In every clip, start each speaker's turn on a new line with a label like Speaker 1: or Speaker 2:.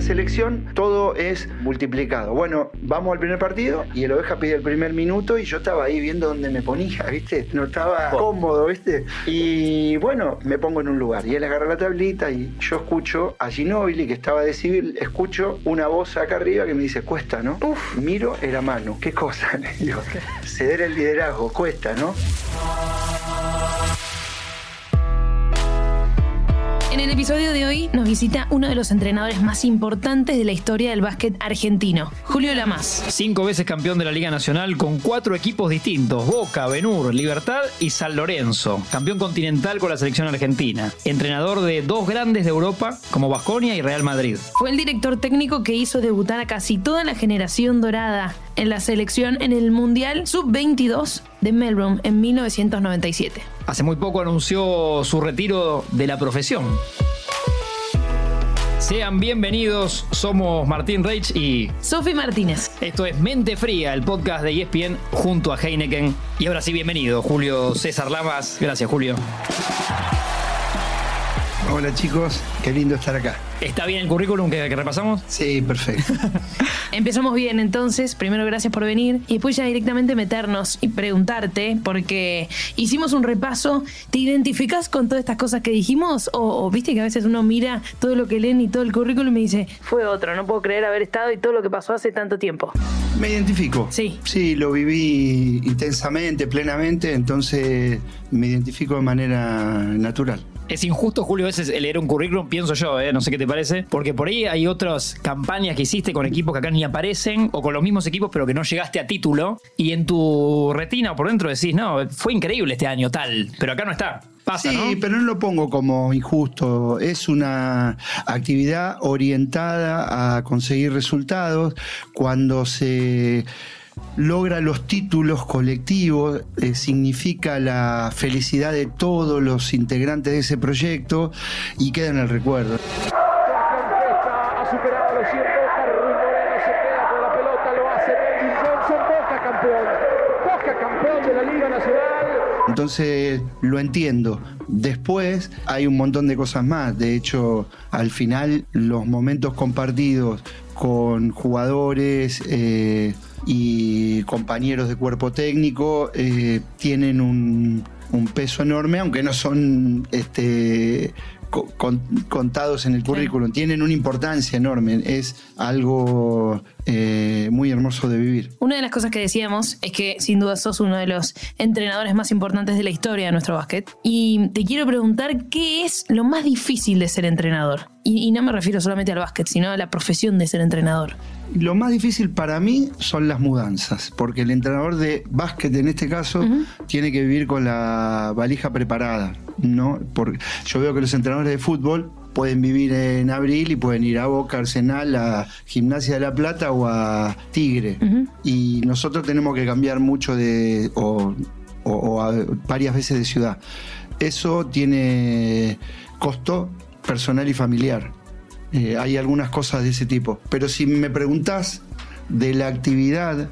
Speaker 1: la selección todo es multiplicado. Bueno, vamos al primer partido y el oveja pide el primer minuto y yo estaba ahí viendo dónde me ponía, ¿viste? No estaba cómodo, ¿viste? Y bueno, me pongo en un lugar y él agarra la tablita y yo escucho a Ginobili que estaba de civil, escucho una voz acá arriba que me dice, cuesta, ¿no? Uf, miro, era mano. ¿Qué cosa? Le digo, ceder el liderazgo, cuesta, ¿no?
Speaker 2: En el episodio de hoy nos visita uno de los entrenadores más importantes de la historia del básquet argentino, Julio Lamas.
Speaker 3: Cinco veces campeón de la Liga Nacional con cuatro equipos distintos: Boca, Benur, Libertad y San Lorenzo. Campeón continental con la selección argentina. Entrenador de dos grandes de Europa como Basconia y Real Madrid.
Speaker 2: Fue el director técnico que hizo debutar a casi toda la generación dorada en la selección en el Mundial Sub-22 de Melbourne en 1997.
Speaker 3: Hace muy poco anunció su retiro de la profesión. Sean bienvenidos, somos Martín Reich y
Speaker 2: Sofi Martínez.
Speaker 3: Esto es Mente Fría, el podcast de ESPN junto a Heineken. Y ahora sí, bienvenido, Julio César Lamas. Gracias, Julio.
Speaker 1: Hola chicos, qué lindo estar acá.
Speaker 3: ¿Está bien el currículum que, que repasamos?
Speaker 1: Sí, perfecto.
Speaker 2: Empezamos bien entonces, primero gracias por venir y después ya directamente meternos y preguntarte, porque hicimos un repaso, ¿te identificas con todas estas cosas que dijimos? O, o viste que a veces uno mira todo lo que leen y todo el currículum y me dice, fue otro, no puedo creer haber estado y todo lo que pasó hace tanto tiempo.
Speaker 1: Me identifico.
Speaker 2: Sí.
Speaker 1: Sí, lo viví intensamente, plenamente, entonces me identifico de manera natural.
Speaker 3: Es injusto, Julio, a veces leer un currículum, pienso yo, ¿eh? no sé qué te parece, porque por ahí hay otras campañas que hiciste con equipos que acá ni aparecen, o con los mismos equipos, pero que no llegaste a título, y en tu retina o por dentro decís, no, fue increíble este año, tal, pero acá no está. Pasa,
Speaker 1: sí,
Speaker 3: ¿no?
Speaker 1: pero no lo pongo como injusto. Es una actividad orientada a conseguir resultados. Cuando se logra los títulos colectivos, eh, significa la felicidad de todos los integrantes de ese proyecto y queda en el recuerdo.
Speaker 4: ha superado los 100 Boca, Ruiz Moreno se queda con la pelota, lo hace Melvin Johnson, Boca campeón, Boca campeón de la Liga Nacional.
Speaker 1: Entonces lo entiendo. Después hay un montón de cosas más. De hecho, al final los momentos compartidos con jugadores eh, y compañeros de cuerpo técnico eh, tienen un, un peso enorme, aunque no son este, co- con- contados en el currículum. Tienen una importancia enorme. Es algo eh, muy hermoso de vivir.
Speaker 2: Una de las cosas que decíamos es que sin duda sos uno de los entrenadores más importantes de la historia de nuestro básquet. Y te quiero preguntar qué es lo más difícil de ser entrenador. Y, y no me refiero solamente al básquet, sino a la profesión de ser entrenador.
Speaker 1: Lo más difícil para mí son las mudanzas, porque el entrenador de básquet en este caso tiene que vivir con la valija preparada, ¿no? Porque yo veo que los entrenadores de fútbol pueden vivir en abril y pueden ir a Boca, Arsenal, a Gimnasia de la Plata o a Tigre. Y nosotros tenemos que cambiar mucho de o, o- o a- varias veces de ciudad. Eso tiene costo personal y familiar. Eh, hay algunas cosas de ese tipo. Pero si me preguntás de la actividad,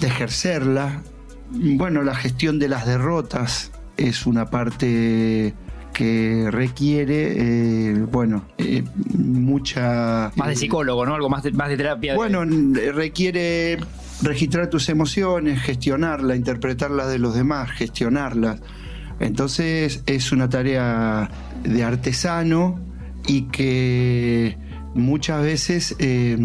Speaker 1: de ejercerla, bueno, la gestión de las derrotas es una parte que requiere, eh, bueno, eh, mucha...
Speaker 3: Más de psicólogo, ¿no? Algo más de, más de terapia.
Speaker 1: Bueno, requiere registrar tus emociones, gestionarlas, interpretarlas de los demás, gestionarlas. Entonces es una tarea de artesano y que muchas veces eh,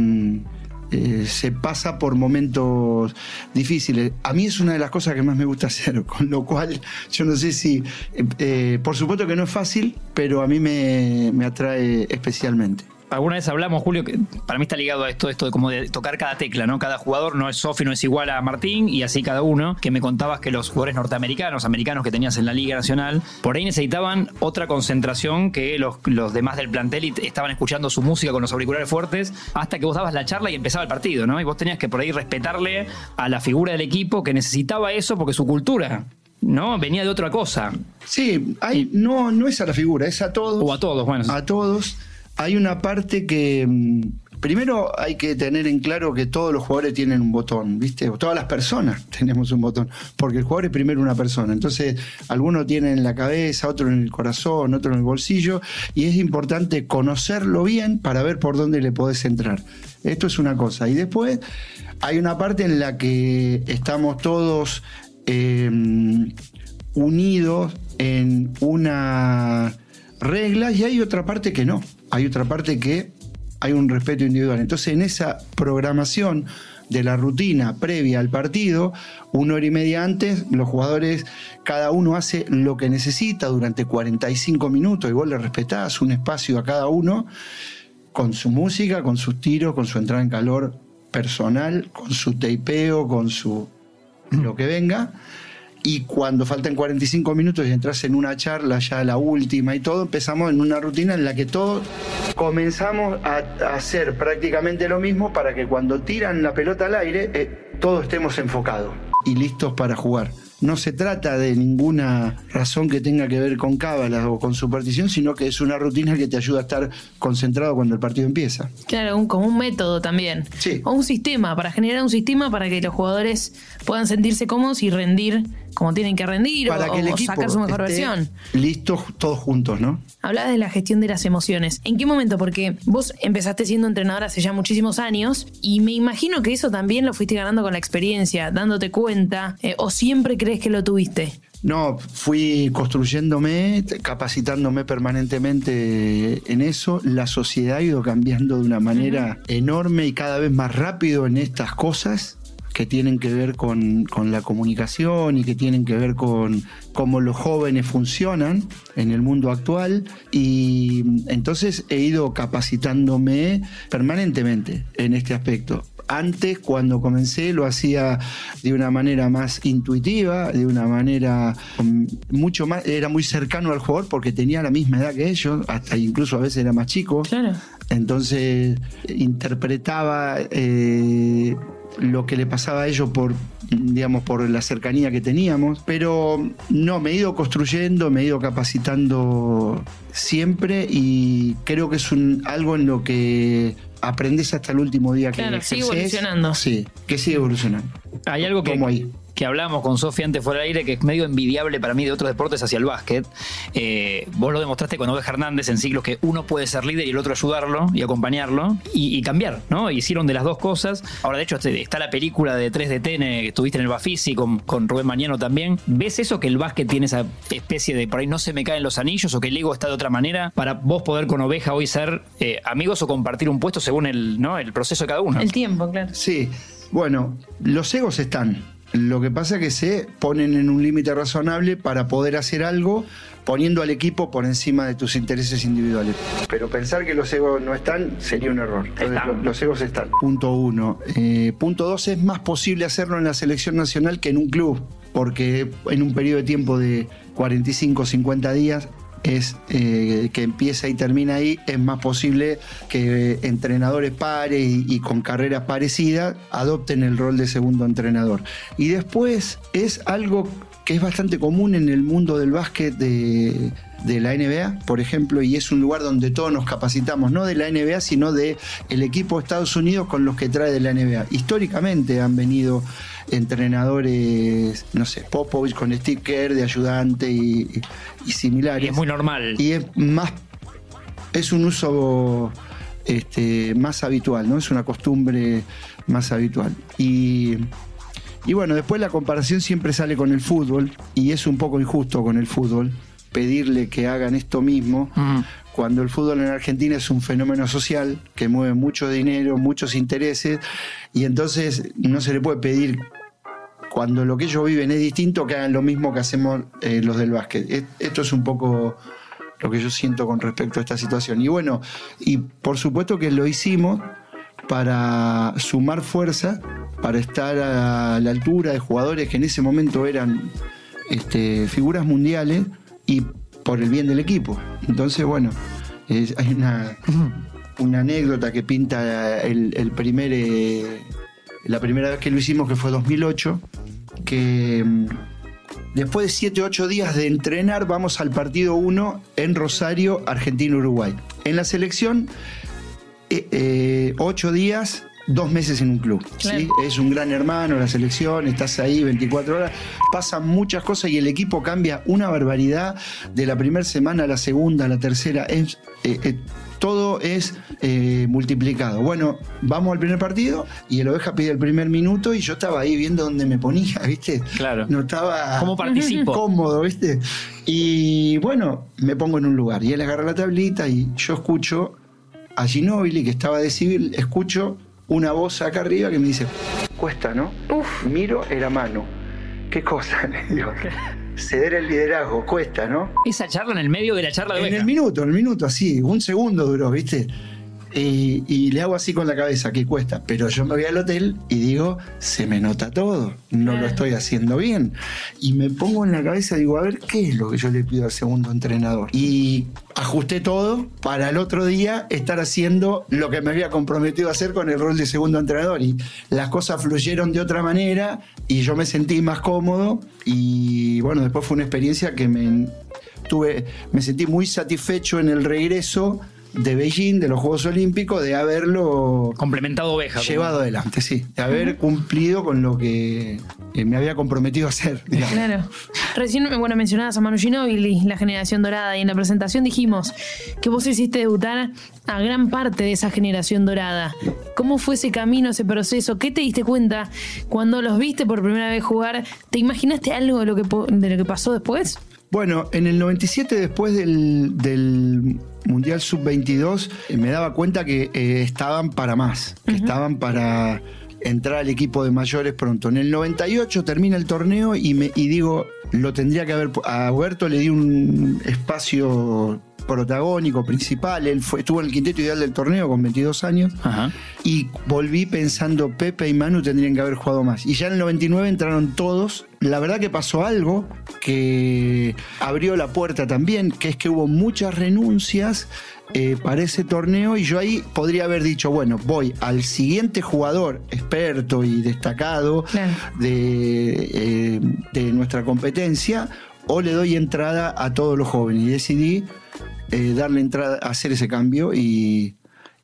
Speaker 1: eh, se pasa por momentos difíciles. A mí es una de las cosas que más me gusta hacer, con lo cual yo no sé si, eh, eh, por supuesto que no es fácil, pero a mí me, me atrae especialmente.
Speaker 3: Alguna vez hablamos, Julio, que para mí está ligado a esto, esto de como de tocar cada tecla, ¿no? Cada jugador no es Sofi, no es igual a Martín, y así cada uno, que me contabas que los jugadores norteamericanos, americanos que tenías en la Liga Nacional, por ahí necesitaban otra concentración que los, los demás del plantel y estaban escuchando su música con los auriculares fuertes, hasta que vos dabas la charla y empezaba el partido, ¿no? Y vos tenías que por ahí respetarle a la figura del equipo que necesitaba eso porque su cultura, ¿no? Venía de otra cosa.
Speaker 1: Sí, hay, no, no es a la figura, es a todos.
Speaker 3: O a todos, bueno.
Speaker 1: A todos. Hay una parte que, mm, Primero hay que tener en claro que todos los jugadores tienen un botón, ¿viste? Todas las personas tenemos un botón, porque el jugador es primero una persona. Entonces, algunos tienen en la cabeza, otro en el corazón, otro en el bolsillo, y es importante conocerlo bien para ver por dónde le podés entrar. Esto es una cosa. Y después hay una parte en la que estamos todos eh, unidos en una regla y hay otra parte que no. Hay otra parte que hay un respeto individual. Entonces, en esa programación de la rutina previa al partido, una hora y media antes, los jugadores, cada uno hace lo que necesita durante 45 minutos y vos le respetás un espacio a cada uno con su música, con sus tiros, con su entrada en calor personal, con su tapeo, con su lo que venga. Y cuando faltan 45 minutos y entras en una charla, ya la última y todo, empezamos en una rutina en la que todos comenzamos a, hacer prácticamente lo mismo para que cuando tiran la pelota al aire, eh, todos estemos enfocados y listos para jugar no se trata de ninguna razón que tenga que ver con cábala o con superstición, sino que es una rutina que te ayuda a estar concentrado cuando el partido empieza.
Speaker 2: Claro, un, como un método también.
Speaker 1: Sí.
Speaker 2: O un sistema, para generar un sistema para que los jugadores puedan sentirse cómodos y rendir como tienen que rendir
Speaker 1: para
Speaker 2: o,
Speaker 1: que el equipo
Speaker 2: sacar su mejor
Speaker 1: esté
Speaker 2: versión.
Speaker 1: Listos todos juntos, ¿no?
Speaker 2: Hablabas de la gestión de las emociones. ¿En qué momento? Porque vos empezaste siendo entrenador hace ya muchísimos años y me imagino que eso también lo fuiste ganando con la experiencia, dándote cuenta, eh, o siempre crees que lo tuviste.
Speaker 1: No, fui construyéndome, capacitándome permanentemente en eso. La sociedad ha ido cambiando de una manera enorme y cada vez más rápido en estas cosas que tienen que ver con, con, la comunicación y que tienen que ver con cómo los jóvenes funcionan en el mundo actual. Y entonces he ido capacitándome permanentemente en este aspecto. Antes, cuando comencé, lo hacía de una manera más intuitiva, de una manera mucho más, era muy cercano al jugador porque tenía la misma edad que ellos, hasta incluso a veces era más chico.
Speaker 2: Claro.
Speaker 1: Entonces interpretaba eh, lo que le pasaba a ellos por, digamos, por la cercanía que teníamos. Pero no, me he ido construyendo, me he ido capacitando siempre y creo que es un, algo en lo que aprendes hasta el último día que
Speaker 2: Claro, sigue evolucionando.
Speaker 1: Sí, que sigue evolucionando.
Speaker 3: Hay algo que,
Speaker 1: Como ahí.
Speaker 3: Que hablábamos con Sofía antes fuera del aire que es medio envidiable para mí de otros deportes hacia el básquet. Eh, vos lo demostraste con Oveja Hernández en ciclos que uno puede ser líder y el otro ayudarlo y acompañarlo y, y cambiar, ¿no? Hicieron de las dos cosas. Ahora, de hecho, este- está la película de 3 de Tene que estuviste en el Bafisi con, con Rubén Mañano también. ¿Ves eso que el básquet tiene esa especie de por ahí no se me caen los anillos o que el ego está de otra manera para vos poder con Oveja hoy ser eh, amigos o compartir un puesto según el, ¿no? el proceso de cada uno?
Speaker 2: El tiempo, claro.
Speaker 1: Sí, bueno, los egos están. Lo que pasa es que se ponen en un límite razonable para poder hacer algo poniendo al equipo por encima de tus intereses individuales. Pero pensar que los egos no están sería un error. Entonces,
Speaker 3: Están.
Speaker 1: lo- los egos están. Punto uno. Eh, punto dos, es más posible hacerlo en la selección nacional que en un club, porque en un periodo de tiempo de 45 50 días es eh, que empieza y termina ahí, es más posible que entrenadores pares y, y con carreras parecidas adopten el rol de segundo entrenador. Y después es algo que es bastante común en el mundo del básquet de, de la NBA, por ejemplo, y es un lugar donde todos nos capacitamos, no de la NBA, sino de el equipo de Estados Unidos con los que trae de la NBA. Históricamente han venido entrenadores, no sé, Popovich con Steve Kerr de ayudante y, y- y similares.
Speaker 3: Y es muy normal.
Speaker 1: Y es más, es un uso este, más habitual, ¿no? Es una costumbre más habitual. Y, y bueno, después la comparación siempre sale con el fútbol, y es un poco injusto con el fútbol pedirle que hagan esto mismo, cuando el fútbol en Argentina es un fenómeno social que mueve mucho dinero, muchos intereses, y entonces no se le puede pedir cuando lo que ellos viven es distinto, que hagan lo mismo que hacemos eh, los del básquet. Et- Esto es un poco lo que yo siento con respecto a esta situación. Y bueno, y por supuesto que lo hicimos para sumar fuerza, para estar a la altura de jugadores que en ese momento eran este, figuras mundiales y por el bien del equipo. Entonces, bueno, es- hay una, una anécdota que pinta el, el primer, eh, la primera vez que lo hicimos, que fue 2008, que mm, después de 7 o 8 días de entrenar vamos al partido 1 en Rosario, Argentina-Uruguay. En la selección eh, eh, ocho días dos meses en un club. ¿sí? Es un gran hermano, la selección, estás ahí 24 horas, pasan muchas cosas y el equipo cambia una barbaridad de la primera semana a la segunda, a la tercera. Es, eh, eh, todo es eh, multiplicado. Bueno, vamos al primer partido y el oveja pide el primer minuto y yo estaba ahí viendo dónde me ponía, ¿viste?
Speaker 3: Claro.
Speaker 1: No estaba
Speaker 3: ¿Cómo participo?
Speaker 1: cómodo, ¿viste? Y bueno, me pongo en un lugar y él agarra la tablita y yo escucho a Ginóbili, que estaba de civil, escucho una voz acá arriba que me dice, cuesta, ¿no? Miro, era mano. ¿Qué cosa? Le digo, ceder el liderazgo, cuesta, ¿no?
Speaker 3: Esa charla en el medio de la charla de
Speaker 1: En el minuto, en el minuto, así, un segundo duró, ¿viste? Y, y le hago así con la cabeza, que cuesta. Pero yo me voy al hotel y digo, se me nota todo, no lo estoy haciendo bien. Y me pongo en la cabeza, digo, a ver, ¿qué es lo que yo le pido al segundo entrenador? Y ajusté todo para el otro día estar haciendo lo que me había comprometido a hacer con el rol de segundo entrenador. Y las cosas fluyeron de otra manera y yo me sentí más cómodo. Y bueno, después fue una experiencia que me, tuve, me sentí muy satisfecho en el regreso de Beijing, de los Juegos Olímpicos, de haberlo
Speaker 3: Complementado oveja. como-
Speaker 1: llevado adelante, sí, de haber cumplido con lo que eh, me había comprometido a hacer. digamos.
Speaker 2: Claro. Recién, bueno, mencionabas a Manu Ginóbili, la generación dorada, y en la presentación dijimos que vos hiciste debutar a gran parte de esa generación dorada. ¿Cómo fue ese camino, ese proceso? ¿Qué te diste cuenta cuando los viste por primera vez jugar? ¿Te imaginaste algo de lo que, de lo que pasó después?
Speaker 1: Bueno, en el 97, después del, del Mundial Sub-22, eh, me daba cuenta que eh, estaban para más, que estaban para entrar al equipo de mayores pronto. En el 98 termina el torneo y, me, y digo, lo tendría que haber... A Huerto le di un espacio protagónico, principal. Él fue, estuvo en el quinteto ideal del torneo con 22 años.
Speaker 3: Ajá.
Speaker 1: Y volví pensando, Pepe y Manu tendrían que haber jugado más. Y ya en el 99 entraron todos. La verdad que pasó algo que abrió la puerta también, que es que hubo muchas renuncias eh, para ese torneo y yo ahí podría haber dicho, bueno, voy al siguiente jugador experto y destacado
Speaker 2: Claro.
Speaker 1: de, eh, de nuestra competencia o le doy entrada a todos los jóvenes. Y decidí eh, darle entrada, hacer ese cambio y,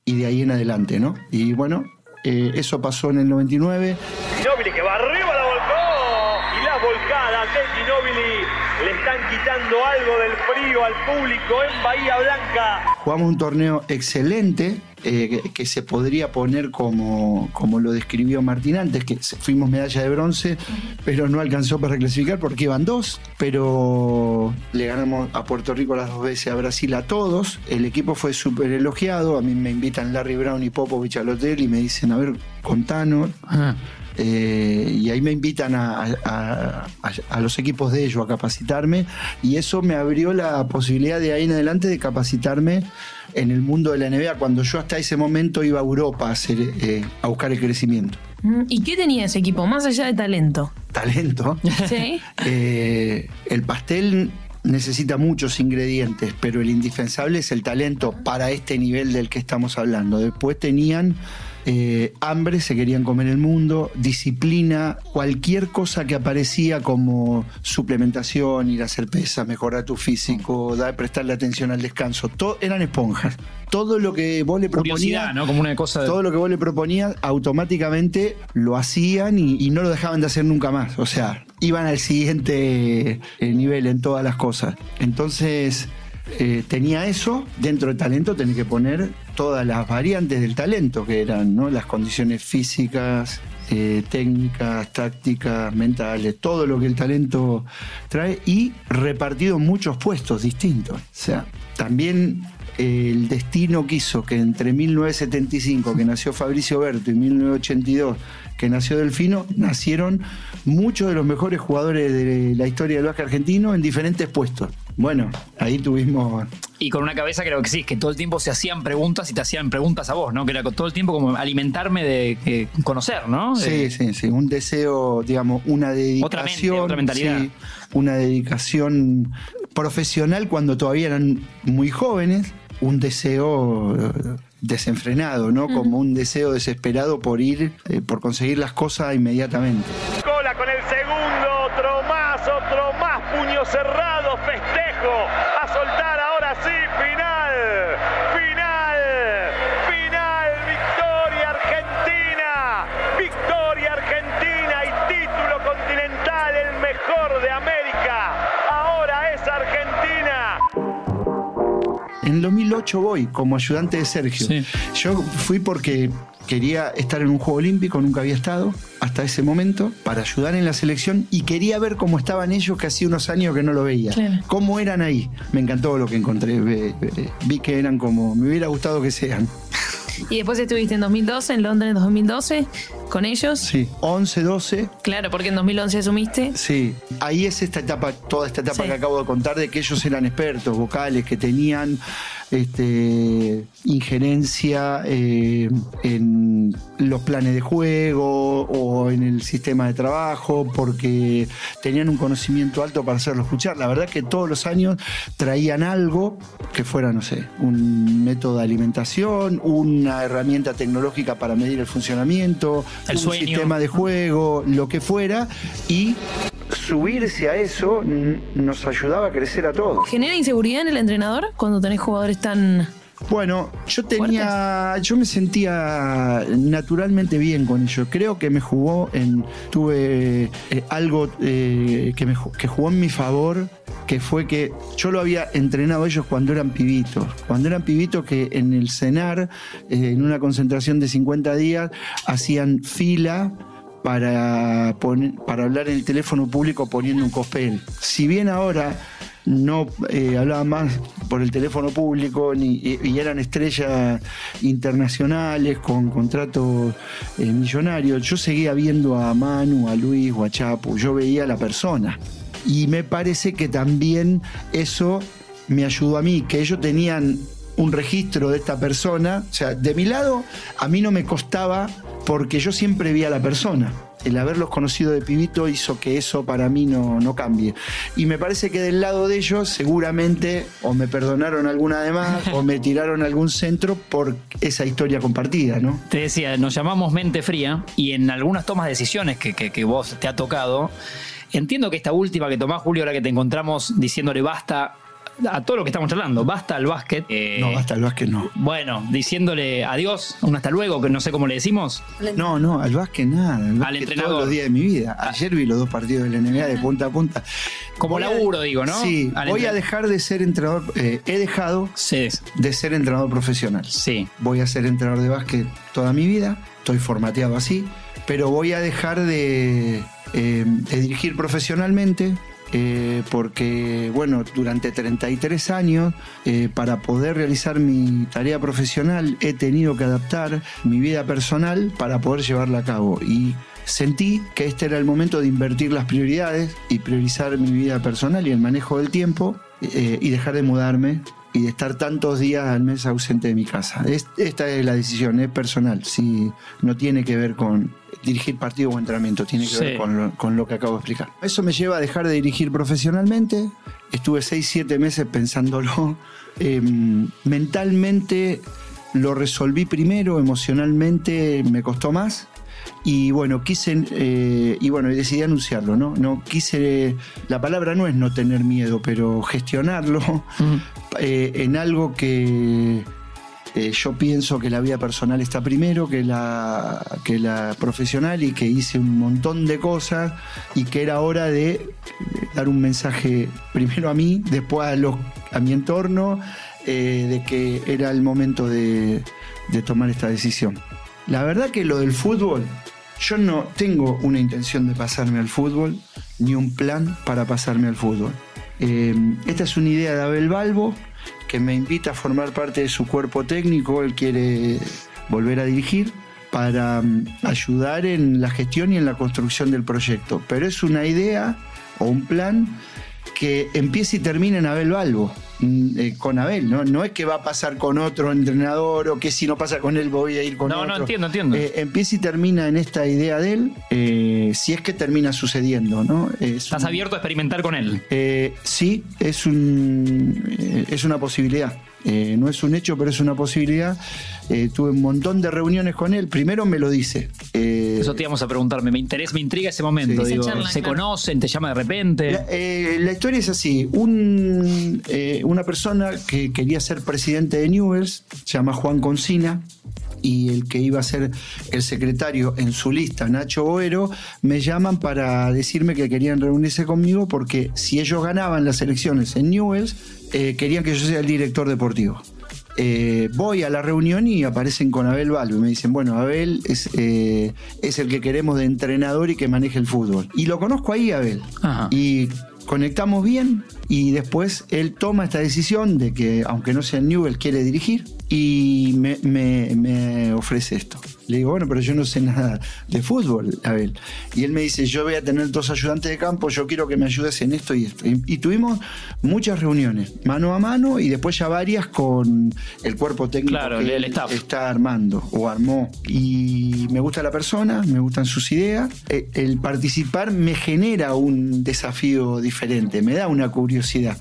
Speaker 1: y de ahí en adelante, ¿no? Y bueno, eh, eso pasó en el 99.
Speaker 5: Ginóbili que va arriba, la volcó. Y las volcadas de Ginóbili le están quitando algo del frío al público en Bahía Blanca.
Speaker 1: Jugamos un torneo excelente eh, que, se podría poner como, como lo describió Martín antes, que fuimos medalla de bronce, pero no alcanzó para clasificar porque iban dos, pero le ganamos a Puerto Rico las dos veces, a Brasil a todos. El equipo fue súper elogiado, a mí me invitan Larry Brown y Popovich al hotel y me dicen, a ver, contanos.
Speaker 3: Ah.
Speaker 1: Eh, y ahí me invitan a, a- a- a los equipos de ellos a capacitarme y eso me abrió la posibilidad de ahí en adelante de capacitarme en el mundo de la NBA cuando yo hasta ese momento iba a Europa a, hacer, eh, a buscar el crecimiento.
Speaker 2: Mm, ¿Y qué tenía ese equipo, más allá de talento?
Speaker 1: Talento.
Speaker 2: ¿Sí?
Speaker 1: Eh, el pastel necesita muchos ingredientes, pero el indispensable es el talento para este nivel del que estamos hablando. Después tenían eh, hambre, se querían comer el mundo, disciplina, cualquier cosa que aparecía como suplementación, ir a hacer pesa, mejorar tu físico, dar, prestarle atención al descanso, todo, eran esponjas. Todo lo que vos le proponías
Speaker 3: ¿no? Como una cosa de...
Speaker 1: todo lo que vos le proponías automáticamente lo hacían y, y no lo dejaban de hacer nunca más. O sea, iban al siguiente eh, nivel en todas las cosas. Entonces, eh, tenía eso. Dentro del talento tenés que poner todas las variantes del talento, que eran ¿no? las condiciones físicas, eh, técnicas, tácticas, mentales, todo lo que el talento trae y repartido en muchos puestos distintos. O sea, también eh, el destino quiso que entre 1975, que nació Fabricio Berto, y 1982, que nació Delfino, nacieron muchos de los mejores jugadores de la historia del básquet argentino en diferentes puestos. Bueno, ahí tuvimos
Speaker 3: Y con una cabeza creo que sí, que todo el tiempo se hacían preguntas y te hacían preguntas a vos, ¿no? Que era todo el tiempo como alimentarme de eh, conocer, ¿no?
Speaker 1: Sí, sí, sí. Un deseo, digamos, una dedicación.
Speaker 3: Otra mente, otra mentalidad.
Speaker 1: sí, una dedicación profesional cuando todavía eran muy jóvenes. Un deseo eh, desenfrenado, ¿no? Como un deseo desesperado por ir, eh, por conseguir las cosas inmediatamente.
Speaker 5: Cola con el segundo, otro más, otro más, puño cerrado, festejo.
Speaker 1: 2008 voy como ayudante de Sergio.
Speaker 3: Sí.
Speaker 1: Yo fui porque quería estar en un Juego Olímpico, nunca había estado hasta ese momento, para ayudar en la selección y quería ver cómo estaban ellos, que hacía unos años que no lo veía.
Speaker 2: Claro.
Speaker 1: Cómo eran ahí. Me encantó lo que encontré. Vi que eran como, me hubiera gustado que sean.
Speaker 2: Y después estuviste en 2012, en Londres en 2012, con ellos.
Speaker 1: Sí, 11, 12.
Speaker 2: Claro, porque en 2011 asumiste.
Speaker 1: Sí, ahí es esta etapa, toda esta etapa
Speaker 2: Sí.
Speaker 1: que acabo de contar de que ellos eran expertos vocales, que tenían este, injerencia eh, en los planes de juego o en el sistema de trabajo, porque tenían un conocimiento alto para hacerlo escuchar. La verdad que todos los años traían algo que fuera, no sé, un método de alimentación, una herramienta tecnológica para medir el funcionamiento,
Speaker 3: El
Speaker 1: un
Speaker 3: sueño.
Speaker 1: sistema de juego, lo que fuera, y subirse a eso nos ayudaba a crecer a todos.
Speaker 2: ¿Genera inseguridad en el entrenador cuando tenés jugadores tan.
Speaker 1: Bueno, yo tenía, yo me sentía naturalmente bien con ello. Creo que me jugó en, tuve eh, algo eh, que me que jugó en mi favor, que fue que yo lo había entrenado a ellos cuando eran pibitos. Cuando eran pibitos que en el cenar, eh, en una concentración de 50 días, hacían fila para, para hablar en el teléfono público poniendo un cospel. Si bien ahora no eh, hablaban más por el teléfono público ni, y, y eran estrellas internacionales con contratos eh, millonarios, yo seguía viendo a Manu, a Luis o a Chapu, yo veía a la persona. Y me parece que también eso me ayudó a mí, que ellos tenían un registro de esta persona. O sea, de mi lado, a mí no me costaba porque yo siempre vi a la persona. El haberlos conocido de pibito hizo que eso para mí no, no cambie. Y me parece que del lado de ellos seguramente o me perdonaron alguna de más o me tiraron a algún centro por esa historia compartida, ¿no?
Speaker 3: Te decía, nos llamamos mente fría y en algunas tomas de decisiones que, que- que vos te ha tocado, entiendo que esta última que tomás, Julio, ahora que te encontramos diciéndole basta a todo lo que estamos charlando, basta al básquet. eh,
Speaker 1: No, hasta el básquet no.
Speaker 3: Bueno, diciéndole adiós, un hasta luego, que no sé cómo le decimos.
Speaker 1: No, no, al básquet nada. Al, básquet
Speaker 3: entrenador.
Speaker 1: Todos los días de mi vida. Ayer vi los dos partidos de la NBA de punta a punta.
Speaker 3: Como
Speaker 1: Voy a-
Speaker 3: laburo, digo, ¿no?
Speaker 1: Sí,
Speaker 3: Al
Speaker 1: voy a dejar de ser entrenador. eh, he dejado
Speaker 3: Sí,
Speaker 1: de ser entrenador profesional.
Speaker 3: sí.
Speaker 1: Voy a ser entrenador de básquet toda mi vida, estoy formateado así, pero voy a dejar de, eh, de dirigir profesionalmente. Eh, porque, bueno, durante 33 años, eh, para poder realizar mi tarea profesional, he tenido que adaptar mi vida personal para poder llevarla a cabo. Y sentí que este era el momento de invertir las prioridades y priorizar mi vida personal y el manejo del tiempo eh, y dejar de mudarme y de estar tantos días al mes ausente de mi casa. Es- esta es la decisión, es personal, si no tiene que ver con dirigir partido o entrenamiento, tiene que
Speaker 3: Sí.
Speaker 1: ver con lo, con lo que acabo de explicar. Eso me lleva a dejar de dirigir profesionalmente, estuve 6, 7 meses pensándolo, Em, mentalmente lo resolví primero, emocionalmente me costó más. Y bueno, quise, eh, y bueno, decidí anunciarlo, ¿no? No quise, la palabra no es no tener miedo, pero gestionarlo eh, en algo que eh, yo pienso que la vida personal está primero que la, que la profesional y que hice un montón de cosas y que era hora de dar un mensaje primero a mí, después a, los, a mi entorno, de que era el momento de, de tomar esta decisión. La verdad que lo del fútbol, yo no tengo una intención de pasarme al fútbol, ni un plan para pasarme al fútbol. Eh, esta es una idea de Abel Balbo, que me invita a formar parte de su cuerpo técnico, él quiere volver a dirigir para mm, ayudar en la gestión y en la construcción del proyecto. Pero es una idea o un plan que empieza y termina en Abel Balbo, eh, con Abel, ¿no? No es que va a pasar con otro entrenador o que si no pasa con él voy a ir con
Speaker 3: No,
Speaker 1: otro.
Speaker 3: no, entiendo, entiendo.
Speaker 1: Eh, empieza y termina en esta idea de él, eh, si es que termina sucediendo, ¿no? Es
Speaker 3: Estás
Speaker 1: un-
Speaker 3: abierto a experimentar con él.
Speaker 1: eh, sí, es, un, eh, es una posibilidad. Eh, no es un hecho, pero es una posibilidad. Eh, tuve un montón de reuniones con él. Primero me lo dice. Eh,
Speaker 3: Eso te íbamos a preguntarme. Me interesa, me intriga ese momento.
Speaker 1: Sí.
Speaker 3: Digo,
Speaker 2: Esa charla,
Speaker 3: ¿Se
Speaker 2: claro.
Speaker 3: conocen? ¿Te llama de repente?
Speaker 1: La, eh, la historia es así. Un, eh, una persona que quería ser presidente de Newells, se llama Juan Concina, y el que iba a ser el secretario en su lista, Nacho Boero, me llaman para decirme que querían reunirse conmigo porque si ellos ganaban las elecciones en Newells, eh, querían que yo sea el director deportivo. eh, voy a la reunión y aparecen con Abel Balbo y me dicen, bueno, Abel es, eh, es el que queremos de entrenador y que maneje el fútbol. Y lo conozco ahí, Abel.
Speaker 3: Ajá.
Speaker 1: Y conectamos bien y después él toma esta decisión de que, aunque no sea Newell, quiere dirigir y me, me- me ofrece esto. Le digo, bueno, pero yo no sé nada de fútbol, Abel. Y él me dice, yo voy a tener dos ayudantes de campo, yo quiero que me ayudes en esto y esto. Y, y tuvimos muchas reuniones, mano a mano, y después ya varias con el cuerpo técnico
Speaker 3: Claro,
Speaker 1: que
Speaker 3: el- el staff.
Speaker 1: está armando o armó. Y me gusta la persona, me gustan sus ideas. Eh, El participar me genera un desafío diferente, me da una curiosidad.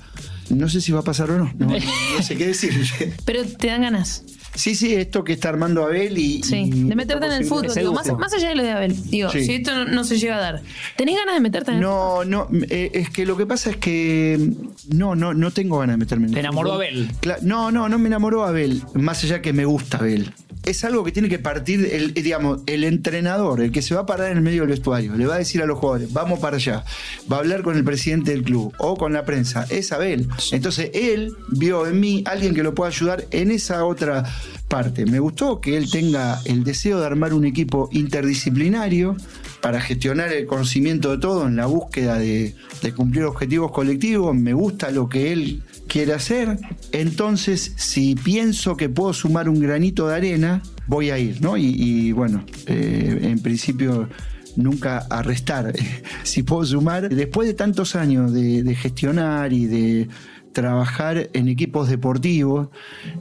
Speaker 1: No sé si va a pasar o no, no, no- no sé qué decir.
Speaker 2: Pero te dan ganas.
Speaker 1: Sí, sí, esto que está armando Abel y.
Speaker 2: Sí,
Speaker 1: y
Speaker 2: de meterte en el fútbol. digo, más, más allá de lo de Abel. Digo,
Speaker 1: Sí.
Speaker 2: si esto no, no se llega a dar. ¿Tenés ganas de meterte en el
Speaker 1: No, no, eh, es que lo que pasa es que no, no, no tengo ganas de meterme en el
Speaker 3: ¿Te enamoró
Speaker 1: fútbol.
Speaker 3: Abel?
Speaker 1: Cla- no, no, no me enamoró Abel, más allá que me gusta Abel. Es algo que tiene que partir, el, eh, digamos, el entrenador, el que se va a parar en el medio del vestuario, le va a decir a los jugadores, vamos para allá, va a hablar con el presidente del club o con la prensa, es Abel. Entonces él vio en mí alguien que lo pueda ayudar en esa otra parte. Me gustó que él tenga el deseo de armar un equipo interdisciplinario para gestionar el conocimiento de todo en la búsqueda de, de cumplir objetivos colectivos. Me gusta lo que él quiere hacer. Entonces, si pienso que puedo sumar un granito de arena, voy a ir, ¿no? Y, bueno, eh, en principio nunca a restar. si puedo sumar, después de tantos años de gestionar y de trabajar en equipos deportivos,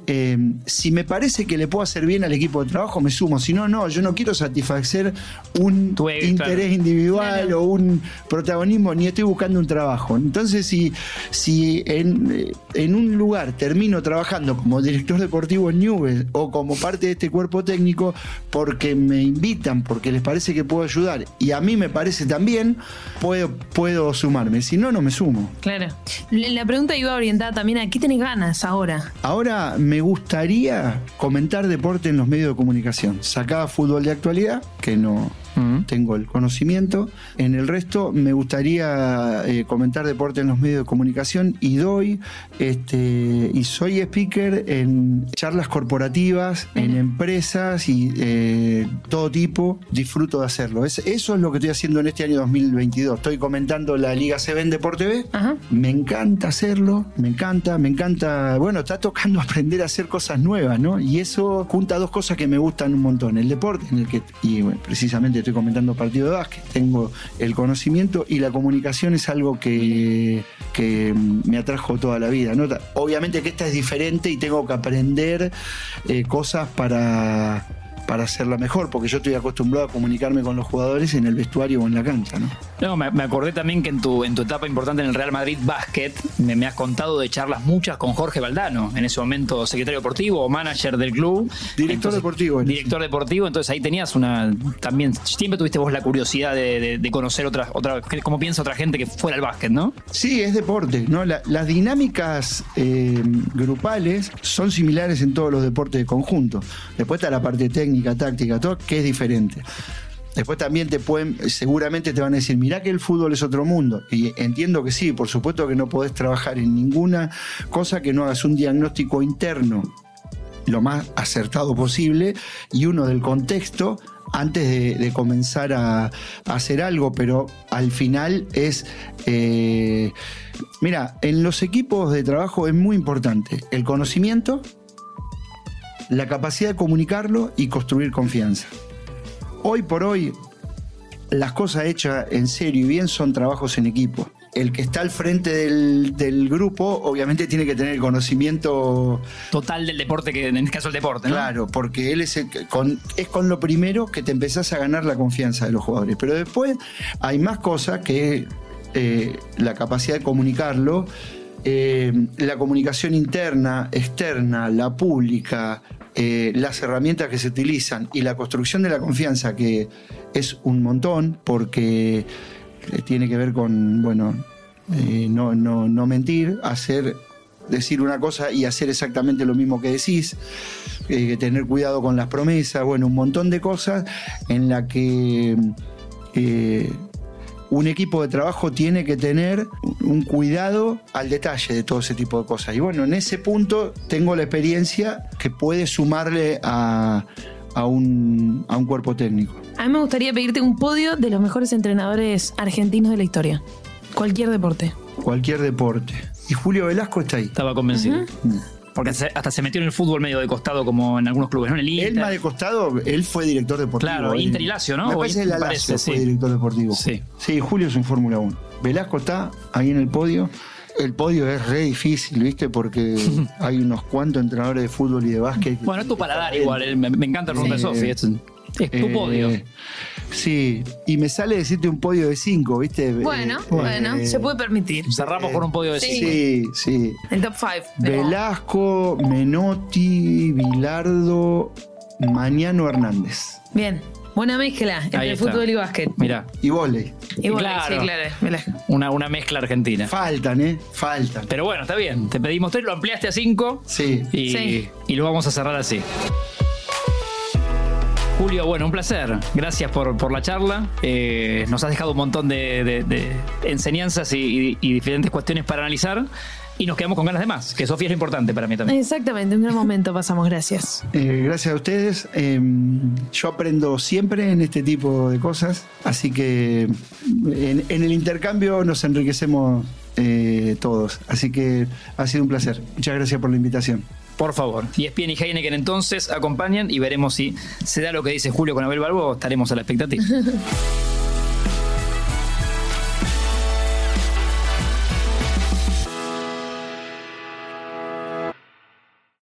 Speaker 1: eh, si me parece que le puedo hacer bien al equipo de trabajo, me sumo. Si no, no, yo no quiero satisfacer un interés
Speaker 3: claro.
Speaker 1: individual
Speaker 2: Claro.
Speaker 1: o un protagonismo, ni estoy buscando un trabajo. Entonces, si, si en, eh, en un lugar termino trabajando como director deportivo en Newell o como parte de este cuerpo técnico, porque me invitan, porque les parece que puedo ayudar y a mí me parece también, puedo, puedo sumarme. Si no, no me sumo.
Speaker 2: Claro. La la pregunta iba también a qué ganas ahora.
Speaker 1: Ahora me gustaría comentar deporte en los medios de comunicación. Sacaba fútbol de actualidad, que no Tengo el conocimiento. En el resto me gustaría eh, comentar deporte en los medios de comunicación y doy, este, y soy speaker en charlas corporativas, en empresas y eh, todo tipo. Disfruto de hacerlo. Es- eso es lo que estoy haciendo en este año 2022. Estoy comentando la Liga CB en Deporte B.
Speaker 2: Ajá.
Speaker 1: Me encanta hacerlo, me encanta, me encanta, bueno, está tocando aprender a hacer cosas nuevas, ¿no? Y eso junta dos cosas que me gustan un montón, el deporte, en el que, y bueno, precisamente estoy comentando partido de básquet, tengo el conocimiento y la comunicación es algo que, que me atrajo toda la vida, ¿no? Obviamente que esta es diferente y tengo que aprender eh, cosas para para hacerla mejor, porque yo estoy acostumbrado a comunicarme con los jugadores en el vestuario o en la cancha, ¿no?
Speaker 3: No, me, me acordé también que en tu, en tu etapa importante en el Real Madrid Basket me, me has contado de charlas muchas con Jorge Valdano, en ese momento secretario deportivo o manager del club.
Speaker 1: Director deportivo, él,
Speaker 3: Director deportivo, entonces ahí tenías una. También, siempre tuviste vos la curiosidad de, de- de conocer otra, otra, cómo piensa otra gente que fuera el básquet, ¿no?
Speaker 1: Sí, es deporte, ¿no? La- las dinámicas eh, grupales son similares en todos los deportes de conjunto. Después está la parte técnica, táctica, todo, que es diferente. Después también te pueden, seguramente te van a decir, mirá que el fútbol es otro mundo. Y entiendo que sí, por supuesto que no podés trabajar en ninguna cosa que no hagas un diagnóstico interno lo más acertado posible y uno del contexto antes de, comenzar a, a hacer algo, pero al final es... eh, mira, en los equipos de trabajo es muy importante el conocimiento, la capacidad de comunicarlo y construir confianza. Hoy por hoy, las cosas hechas en serio y bien son trabajos en equipo. El que está al frente del, del grupo obviamente tiene que tener el conocimiento
Speaker 3: Total del deporte, que en este caso el deporte, ¿no?
Speaker 1: Claro, porque él es, el que- con, es con lo primero que te empezás a ganar la confianza de los jugadores. Pero después hay más cosas que eh, la capacidad de comunicarlo, eh, la comunicación interna, externa, la pública, eh, las herramientas que se utilizan y la construcción de la confianza, que es un montón, porque eh, tiene que ver con, bueno, eh, no, no, no mentir, hacer decir una cosa y hacer exactamente lo mismo que decís, tener cuidado con las promesas, bueno, un montón de cosas en la que un equipo de trabajo tiene que tener un cuidado al detalle de todo ese tipo de cosas. Y bueno, en ese punto tengo la experiencia que puede sumarle a, a un, a un cuerpo técnico.
Speaker 2: A mí me gustaría pedirte un podio de los mejores entrenadores argentinos de la historia. Cualquier deporte.
Speaker 1: Cualquier deporte. Y Julio Velasco está ahí.
Speaker 3: Estaba convencido. Porque hasta se metió en el fútbol medio de costado como en algunos clubes, ¿no? En el Inter.
Speaker 1: Él más de costado, él fue director deportivo.
Speaker 3: Claro,
Speaker 1: Él-
Speaker 3: Inter y Lazio, ¿no?
Speaker 1: Me parece que Lazio
Speaker 3: parece,
Speaker 1: fue
Speaker 3: sí.
Speaker 1: director deportivo.
Speaker 3: Sí.
Speaker 1: Sí, Julio es un Fórmula 1. Velasco está ahí en el podio. El podio es re difícil, ¿viste? Porque hay unos cuantos entrenadores de fútbol y de básquet. que-
Speaker 3: Bueno, es tu paladar igual. eh, Me, me encanta el
Speaker 1: Sí.
Speaker 3: Sofi. Es, es tu
Speaker 1: Eh,
Speaker 3: podio.
Speaker 1: Sí, y me sale decirte un podio de 5, ¿viste?
Speaker 2: Bueno,
Speaker 1: Eh,
Speaker 2: bueno,
Speaker 1: eh,
Speaker 2: se puede permitir.
Speaker 3: Cerramos con un podio de
Speaker 2: Sí.
Speaker 3: cinco.
Speaker 1: Sí, sí.
Speaker 2: El top 5.
Speaker 1: Velasco, Menotti, Bilardo, Mañano Hernández.
Speaker 2: Bien. Buena mezcla entre
Speaker 3: Ahí está.
Speaker 2: fútbol y básquet.
Speaker 3: Mira,
Speaker 1: Y volei.
Speaker 2: Y bueno,
Speaker 3: Claro.
Speaker 2: sí, claro.
Speaker 3: Una, una mezcla argentina.
Speaker 1: Faltan, ¿eh? Faltan.
Speaker 3: Pero bueno, está bien. Te pedimos tres, lo ampliaste a cinco.
Speaker 1: Sí.
Speaker 3: Y,
Speaker 2: Sí.
Speaker 3: y lo vamos a cerrar así. Julio, bueno, un placer. Gracias por, por la charla. Eh, nos has dejado un montón de, de- de enseñanzas y, y- y diferentes cuestiones para analizar. Y nos quedamos con ganas de más, que Sofía es lo importante para mí también.
Speaker 2: Exactamente, un gran momento pasamos, gracias.
Speaker 1: Eh, gracias a ustedes. Eh, yo aprendo siempre en este tipo de cosas, así que en, en el intercambio nos enriquecemos eh, todos. Así que ha sido un placer. Muchas gracias por la invitación.
Speaker 3: Por favor. Y ESPN y Heineken entonces acompañan y veremos si se da lo que dice Julio con Abel Balbo. Estaremos a la expectativa.